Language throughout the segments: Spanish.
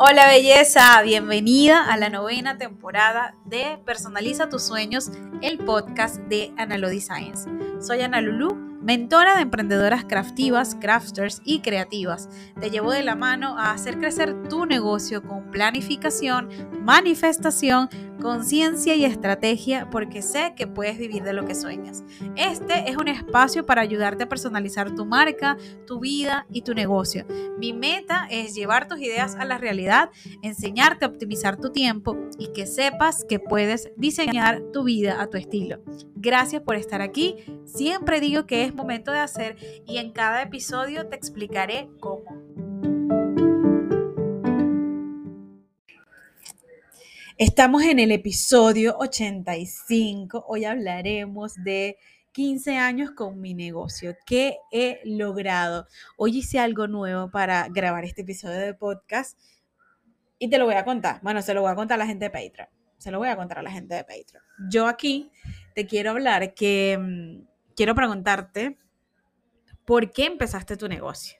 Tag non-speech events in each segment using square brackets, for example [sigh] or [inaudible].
Hola belleza, bienvenida a la novena temporada de Personaliza tus sueños, el podcast de Analody Science. Soy Ana Lulu, mentora de emprendedoras craftivas, crafters y creativas. Te llevo de la mano a hacer crecer tu negocio con planificación, manifestación, conciencia y estrategia porque sé que puedes vivir de lo que sueñas. Este es un espacio para ayudarte a personalizar tu marca, tu vida y tu negocio. Mi meta es llevar tus ideas a la realidad, enseñarte a optimizar tu tiempo y que sepas que puedes diseñar tu vida a tu estilo. Gracias por estar aquí. Siempre digo que es momento de hacer y en cada episodio te explicaré cómo. Estamos en el episodio 85. Hoy hablaremos de 15 años con mi negocio. ¿Qué he logrado? Hoy hice algo nuevo para grabar este episodio de podcast y te lo voy a contar. Bueno, se lo voy a contar a la gente de Patreon. Se lo voy a contar a la gente de Patreon. Yo aquí te quiero hablar que mm, quiero preguntarte por qué empezaste tu negocio.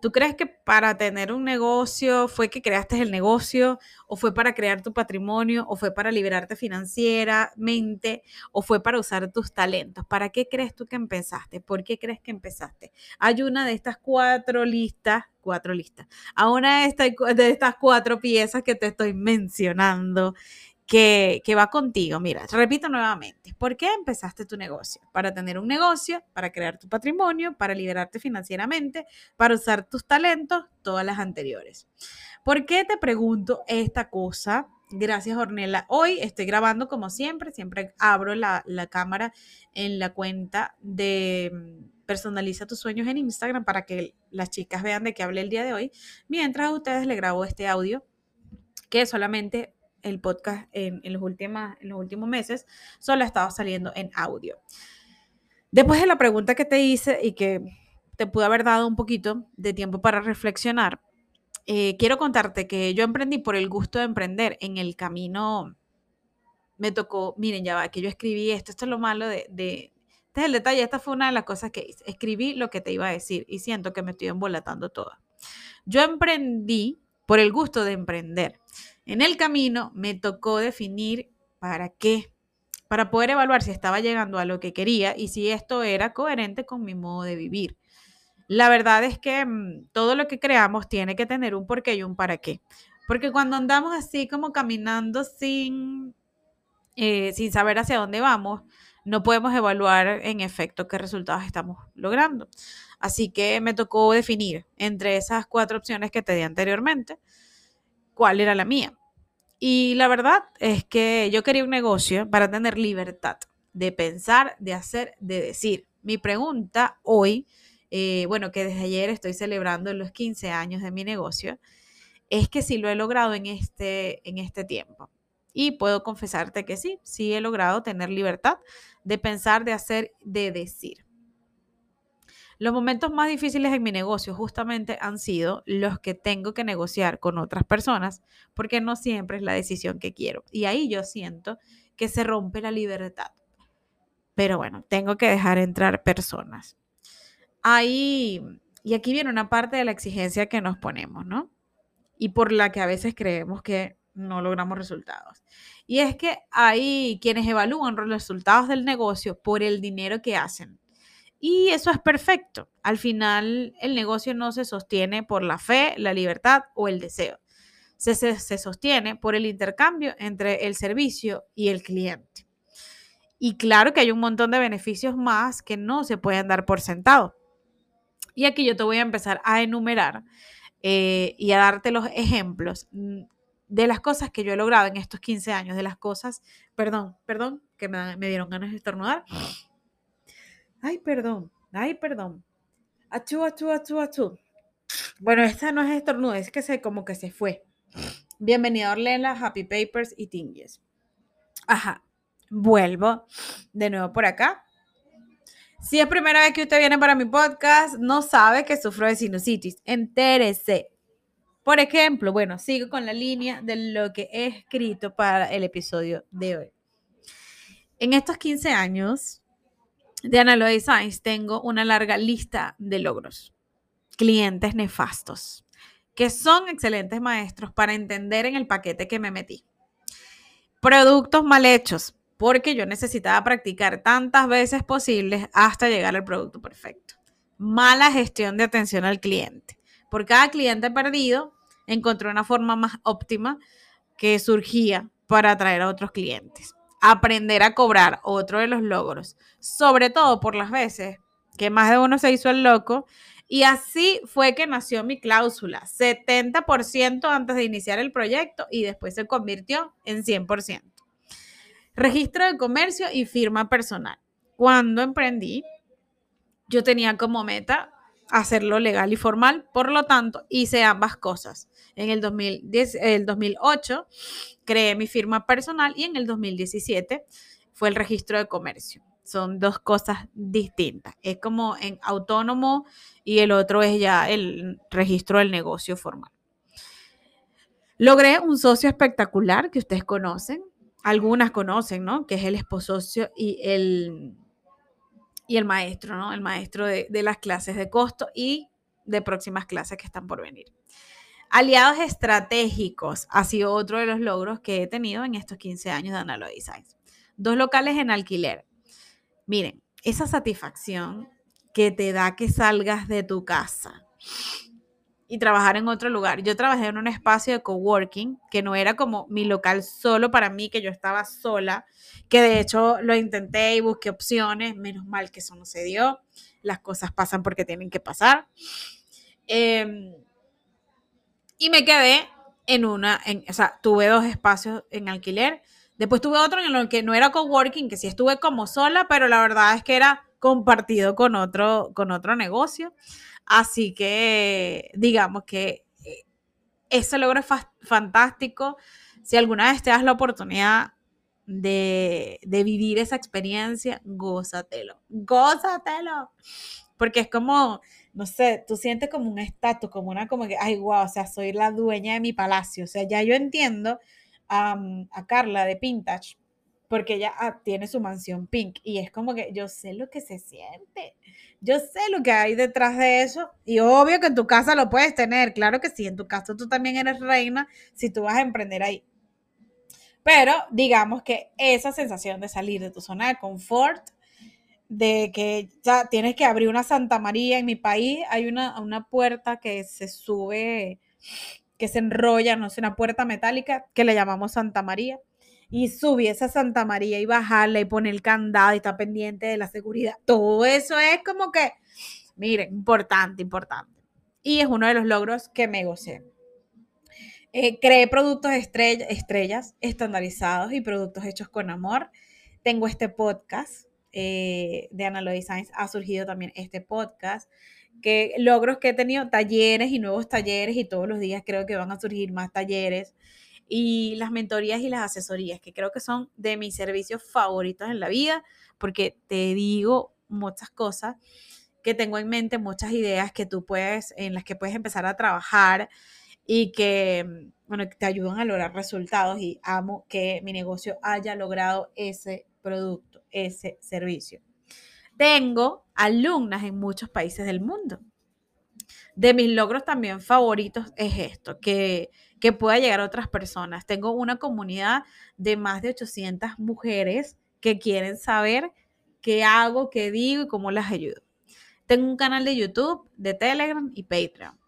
¿Tú crees que para tener un negocio fue que creaste el negocio o fue para crear tu patrimonio o fue para liberarte financieramente o fue para usar tus talentos? ¿Para qué crees tú que empezaste? ¿Por qué crees que empezaste? Hay una de estas cuatro listas, cuatro listas, a una de, de estas cuatro piezas que te estoy mencionando que, va contigo. Mira, repito nuevamente, ¿por qué empezaste tu negocio? Para tener un negocio, para crear tu patrimonio, para liberarte financieramente, para usar tus talentos, todas las anteriores. ¿Por qué te pregunto esta cosa? Gracias, Ornella. Hoy estoy grabando como siempre, siempre abro la, la cámara en la cuenta de mm, Personaliza tus sueños en Instagram para que las chicas vean de qué hablé el día de hoy, mientras a ustedes les grabo este audio que solamente el podcast en, los últimos, en los últimos meses, solo ha estado saliendo en audio. Después de la pregunta que te hice y que te pude haber dado un poquito de tiempo para reflexionar, eh, quiero contarte que yo emprendí por el gusto de emprender. En el camino me tocó, miren, ya va, que yo escribí esto, esto es lo malo de, de, este es el detalle, esta fue una de las cosas que hice. Escribí lo que te iba a decir y siento que me estoy embolatando toda. Yo emprendí por el gusto de emprender. En el camino me tocó definir para qué, para poder evaluar si estaba llegando a lo que quería y si esto era coherente con mi modo de vivir. La verdad es que mm, todo lo que creamos tiene que tener un porqué y un para qué. Porque cuando andamos así como caminando sin, eh, sin saber hacia dónde vamos, no podemos evaluar en efecto qué resultados estamos logrando. Así que me tocó definir entre esas cuatro opciones que te di anteriormente cuál era la mía. Y la verdad es que yo quería un negocio para tener libertad de pensar, de hacer, de decir. Mi pregunta hoy, eh, bueno, que desde ayer estoy celebrando los 15 años de mi negocio, es que si lo he logrado en este, en este tiempo. Y puedo confesarte que sí, sí he logrado tener libertad de pensar, de hacer, de decir. Los momentos más difíciles en mi negocio justamente han sido los que tengo que negociar con otras personas porque no siempre es la decisión que quiero. Y ahí yo siento que se rompe la libertad. Pero bueno, tengo que dejar entrar personas. Ahí, y aquí viene una parte de la exigencia que nos ponemos, ¿no? Y por la que a veces creemos que no logramos resultados. Y es que hay quienes evalúan los resultados del negocio por el dinero que hacen y eso es perfecto. Al final, el negocio no se sostiene por la fe, la libertad o el deseo. Se, se, sostiene por el intercambio entre el servicio y el cliente. Y claro que hay un montón de beneficios más que no se pueden dar por sentado. Y aquí yo te voy a empezar a enumerar eh, y a darte los ejemplos mm, de las cosas que yo he logrado en estos 15 años, de las cosas, perdón, perdón, que me dieron ganas de estornudar Ay, perdón. Ay, perdón. Achú, achú, achú, achú. Bueno, esta no es estornudo, es que se como que se fue. Bienvenido a Happy Papers y Tingues. Ajá. Vuelvo de nuevo por acá. Si es primera vez que usted viene para mi podcast, no sabe que sufro de sinusitis. Entérese. Por ejemplo, bueno, sigo con la línea de lo que he escrito para el episodio de hoy. En estos 15 años, de Analog Science tengo una larga lista de logros, clientes nefastos, que son excelentes maestros para entender en el paquete que me metí. Productos mal hechos, porque yo necesitaba practicar tantas veces posibles hasta llegar al producto perfecto. Mala gestión de atención al cliente. Por cada cliente perdido, encontré una forma más óptima que surgía para atraer a otros clientes. Aprender a cobrar, otro de los logros, sobre todo por las veces que más de uno se hizo el loco. Y así fue que nació mi cláusula, 70% antes de iniciar el proyecto y después se convirtió en 100%. Registro de comercio y firma personal. Cuando emprendí, yo tenía como meta hacerlo legal y formal, por lo tanto, hice ambas cosas. En el, 2010, el 2008 creé mi firma personal y en el 2017 fue el registro de comercio. Son dos cosas distintas. Es como en autónomo y el otro es ya el registro del negocio formal. Logré un socio espectacular que ustedes conocen, algunas conocen, ¿no? Que es el esposo y el y el maestro, ¿no? El maestro de, las clases de costo y de próximas clases que están por venir. Aliados estratégicos ha sido otro de los logros que he tenido en estos 15 años de Analo Designs. Dos locales en alquiler. Miren, esa satisfacción que te da que salgas de tu casa y trabajar en otro lugar. Yo trabajé en un espacio de coworking que no era como mi local solo para mí, que yo estaba sola, que de hecho lo intenté y busqué opciones, menos mal que eso no se dio. Las cosas pasan porque tienen que pasar. Em, y me quedé en una, en, o sea, tuve dos espacios en alquiler. Después tuve otro en el que no era coworking, que sí estuve como sola, pero la verdad es que era compartido con otro, con otro negocio. Así que digamos que eh, ese logro es fantástico. Si alguna vez te das la oportunidad de, vivir esa experiencia, gózatelo, gózatelo. Porque es como, no sé, tú sientes como un estatus, como una, como que, ay, wow, o sea, soy la dueña de mi palacio. O sea, ya yo entiendo a Carla de Pintage, porque ella ah, tiene su mansión pink y es como que yo sé lo que se siente. Yo sé lo que hay detrás de eso y obvio que en tu casa lo puedes tener, claro que sí, en tu casa tú también eres reina si tú vas a emprender ahí. Pero digamos que esa sensación de salir de tu zona de confort, de que ya tienes que abrir una Santa María en mi país, hay una, una puerta que se sube, que se enrolla, no sé, una puerta metálica que le llamamos Santa María y subir a Santa María y bajarla y poner el candado y estar pendiente de la seguridad. Todo eso es como que, miren, importante, importante. Y es uno de los logros que me gocé. Eh, creé productos estrellas estandarizados y productos hechos con amor. Tengo este podcast eh, de Analo Designs. Ha surgido también este podcast. Que logros que he tenido, talleres y nuevos talleres y todos los días creo que van a surgir más talleres y las mentorías y las asesorías, que creo que son de mis servicios favoritos en la vida, porque te digo muchas cosas que tengo en mente, muchas ideas que tú puedes, en las que puedes empezar a trabajar y que, bueno, te ayudan a lograr resultados y amo que mi negocio haya logrado ese producto, ese servicio. Tengo alumnas en muchos países del mundo. De mis logros también favoritos es esto, que que pueda llegar a otras personas. Tengo una comunidad de más de 800 mujeres que quieren saber qué hago, qué digo y cómo las ayudo. Tengo un canal de YouTube, de Telegram y Patreon.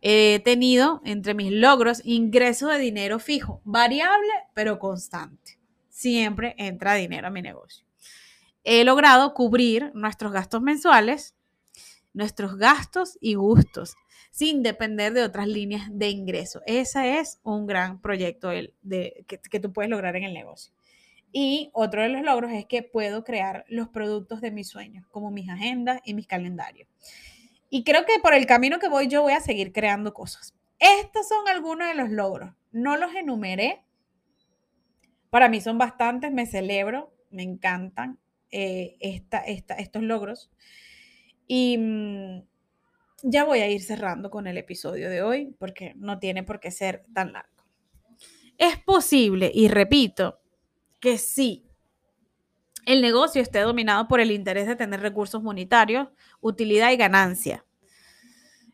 He tenido entre mis logros ingresos de dinero fijo, variable pero constante. Siempre entra dinero a mi negocio. He logrado cubrir nuestros gastos mensuales, nuestros gastos y gustos sin depender de otras líneas de ingreso. Ese es un gran proyecto de, que, que tú puedes lograr en el negocio. Y otro de los logros es que puedo crear los productos de mis sueños, como mis agendas y mis calendarios. Y creo que por el camino que voy yo voy a seguir creando cosas. Estos son algunos de los logros. No los enumeré. Para mí son bastantes, me celebro, me encantan eh, esta, estos logros. Y mm, ya voy a ir cerrando con el episodio de hoy porque no tiene por qué ser tan largo. Es posible, y repito, que sí, el negocio esté dominado por el interés de tener recursos monetarios, utilidad y ganancia.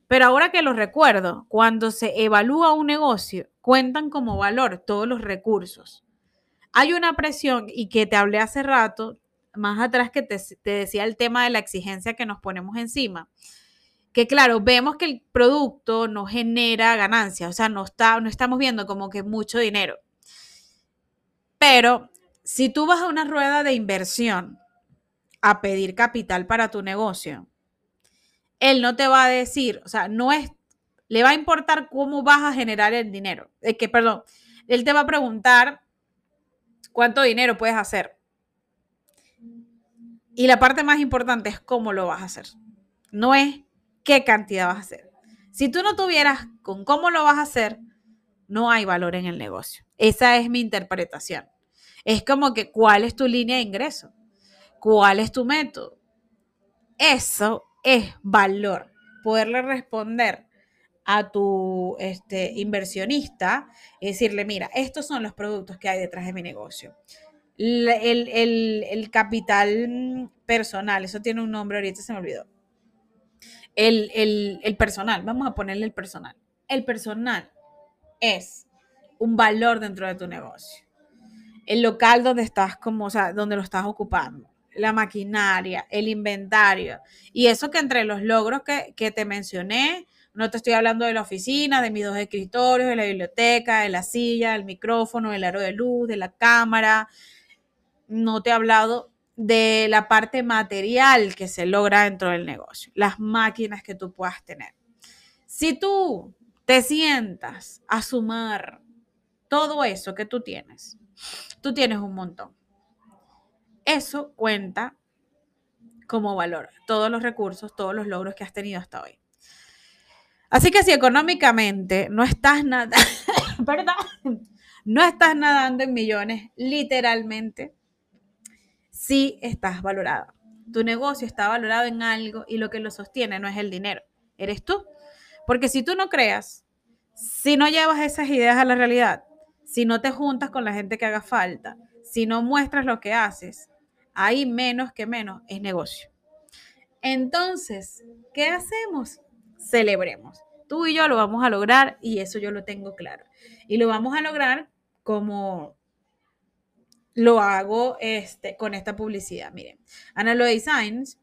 Pero ahora que lo recuerdo, cuando se evalúa un negocio, cuentan como valor todos los recursos. Hay una presión y que te hablé hace rato, más atrás que te, decía el tema de la exigencia que nos ponemos encima que claro, vemos que el producto no genera ganancia, o sea, no, está, no estamos viendo como que mucho dinero. Pero si tú vas a una rueda de inversión a pedir capital para tu negocio, él no te va a decir, o sea, no es, le va a importar cómo vas a generar el dinero. Es que, perdón, él te va a preguntar cuánto dinero puedes hacer. Y la parte más importante es cómo lo vas a hacer. No es qué cantidad vas a hacer. Si tú no tuvieras con cómo lo vas a hacer, no hay valor en el negocio. Esa es mi interpretación. Es como que, ¿cuál es tu línea de ingreso? ¿Cuál es tu método? Eso es valor. Poderle responder a tu este, inversionista y decirle, mira, estos son los productos que hay detrás de mi negocio. El, el, capital personal, eso tiene un nombre, ahorita se me olvidó. El, el personal, vamos a ponerle el personal. El personal es un valor dentro de tu negocio. El local donde estás como, o sea, donde lo estás ocupando la maquinaria, el inventario. Y eso que entre los logros que, te mencioné, no te estoy hablando de la oficina, de mis dos escritorios, de la biblioteca, de la silla, del micrófono, del aro de luz, de la cámara. No te he hablado de la parte material que se logra dentro del negocio, las máquinas que tú puedas tener. Si tú te sientas a sumar todo eso que tú tienes, tú tienes un montón eso cuenta como valor, todos los recursos, todos los logros que has tenido hasta hoy. Así que si económicamente no estás nadando, [laughs] no estás nadando en millones, literalmente, sí estás valorado. Tu negocio está valorado en algo y lo que lo sostiene no es el dinero, eres tú. Porque si tú no creas, si no llevas esas ideas a la realidad, si no te juntas con la gente que haga falta, si no muestras lo que haces, ahí menos que menos es negocio. Entonces, ¿qué hacemos? Celebremos. Tú y yo lo vamos a lograr y eso yo lo tengo claro. Y lo vamos a lograr como lo hago este, con esta publicidad. Miren, Analo Designs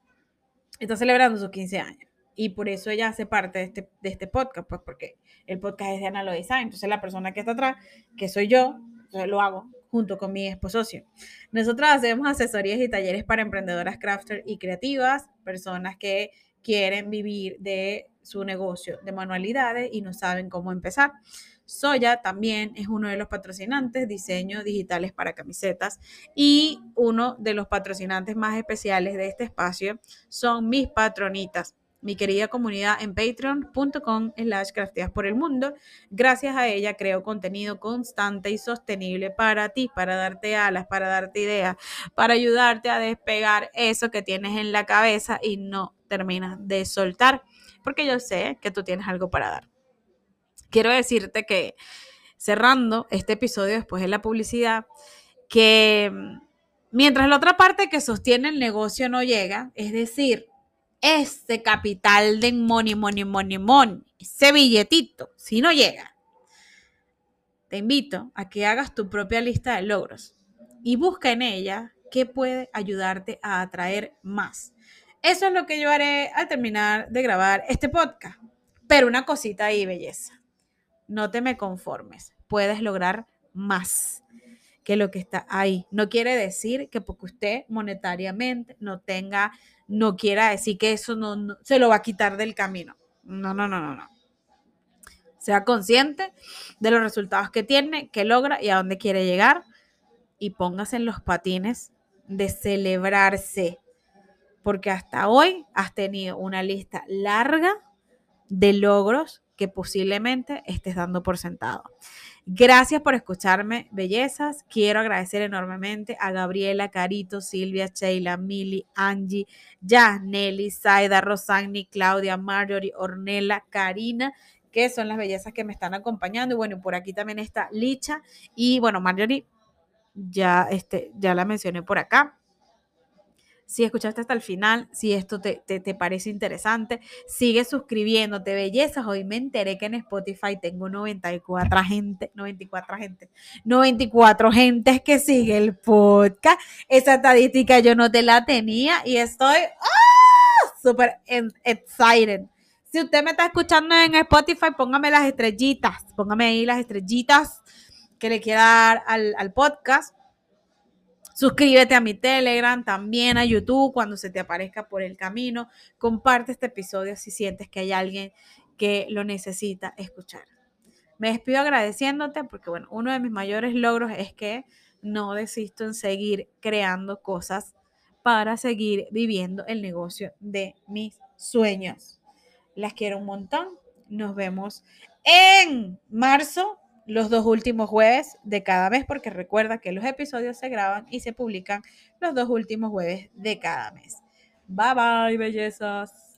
está celebrando sus 15 años y por eso ella hace parte de este, de este podcast, pues porque el podcast es de Analo Design. Entonces la persona que está atrás, que soy yo, lo hago junto con mi esposo Nosotros hacemos asesorías y talleres para emprendedoras crafter y creativas, personas que quieren vivir de su negocio de manualidades y no saben cómo empezar. Soya también es uno de los patrocinantes, diseños digitales para camisetas y uno de los patrocinantes más especiales de este espacio son mis patronitas mi querida comunidad en patreon.com slash crafteas por el mundo. Gracias a ella creo contenido constante y sostenible para ti, para darte alas, para darte ideas, para ayudarte a despegar eso que tienes en la cabeza y no terminas de soltar, porque yo sé que tú tienes algo para dar. Quiero decirte que cerrando este episodio después de la publicidad, que mientras la otra parte que sostiene el negocio no llega, es decir, ese capital de money, money, money, money, ese billetito, si no llega, te invito a que hagas tu propia lista de logros y busca en ella qué puede ayudarte a atraer más. Eso es lo que yo haré al terminar de grabar este podcast. Pero una cosita ahí, belleza. No te me conformes. Puedes lograr más que lo que está ahí. No quiere decir que porque usted monetariamente no tenga no quiera decir que eso no, se lo va a quitar del camino. No, no, no, no, no. Sea consciente de los resultados que tiene, que logra y a dónde quiere llegar y póngase en los patines de celebrarse, porque hasta hoy has tenido una lista larga de logros que posiblemente estés dando por sentado. Gracias por escucharme, bellezas. Quiero agradecer enormemente a Gabriela, Carito, Silvia, Sheila, Mili, Angie, Jazz, Nelly, Zaida, Rosani, Claudia, Marjorie, Ornella, Karina, que son las bellezas que me están acompañando. Y bueno, por aquí también está Licha. Y bueno, Marjorie, ya, este, ya la mencioné por acá. Si escuchaste hasta el final, si esto te, te, parece interesante, sigue suscribiéndote, bellezas. Hoy me enteré que en Spotify tengo 94 gente, 94 gente, 94 gentes que sigue el podcast. Esa estadística yo no te la tenía y estoy ¡ah! súper excited. Si usted me está escuchando en Spotify, póngame las estrellitas, póngame ahí las estrellitas que le quiera dar al, al podcast Suscríbete a mi Telegram, también a YouTube cuando se te aparezca por el camino. Comparte este episodio si sientes que hay alguien que lo necesita escuchar. Me despido agradeciéndote porque, bueno, uno de mis mayores logros es que no desisto en seguir creando cosas para seguir viviendo el negocio de mis sueños. Las quiero un montón. Nos vemos en marzo los dos últimos jueves de cada mes, porque recuerda que los episodios se graban y se publican los dos últimos jueves de cada mes. Bye bye, bellezas.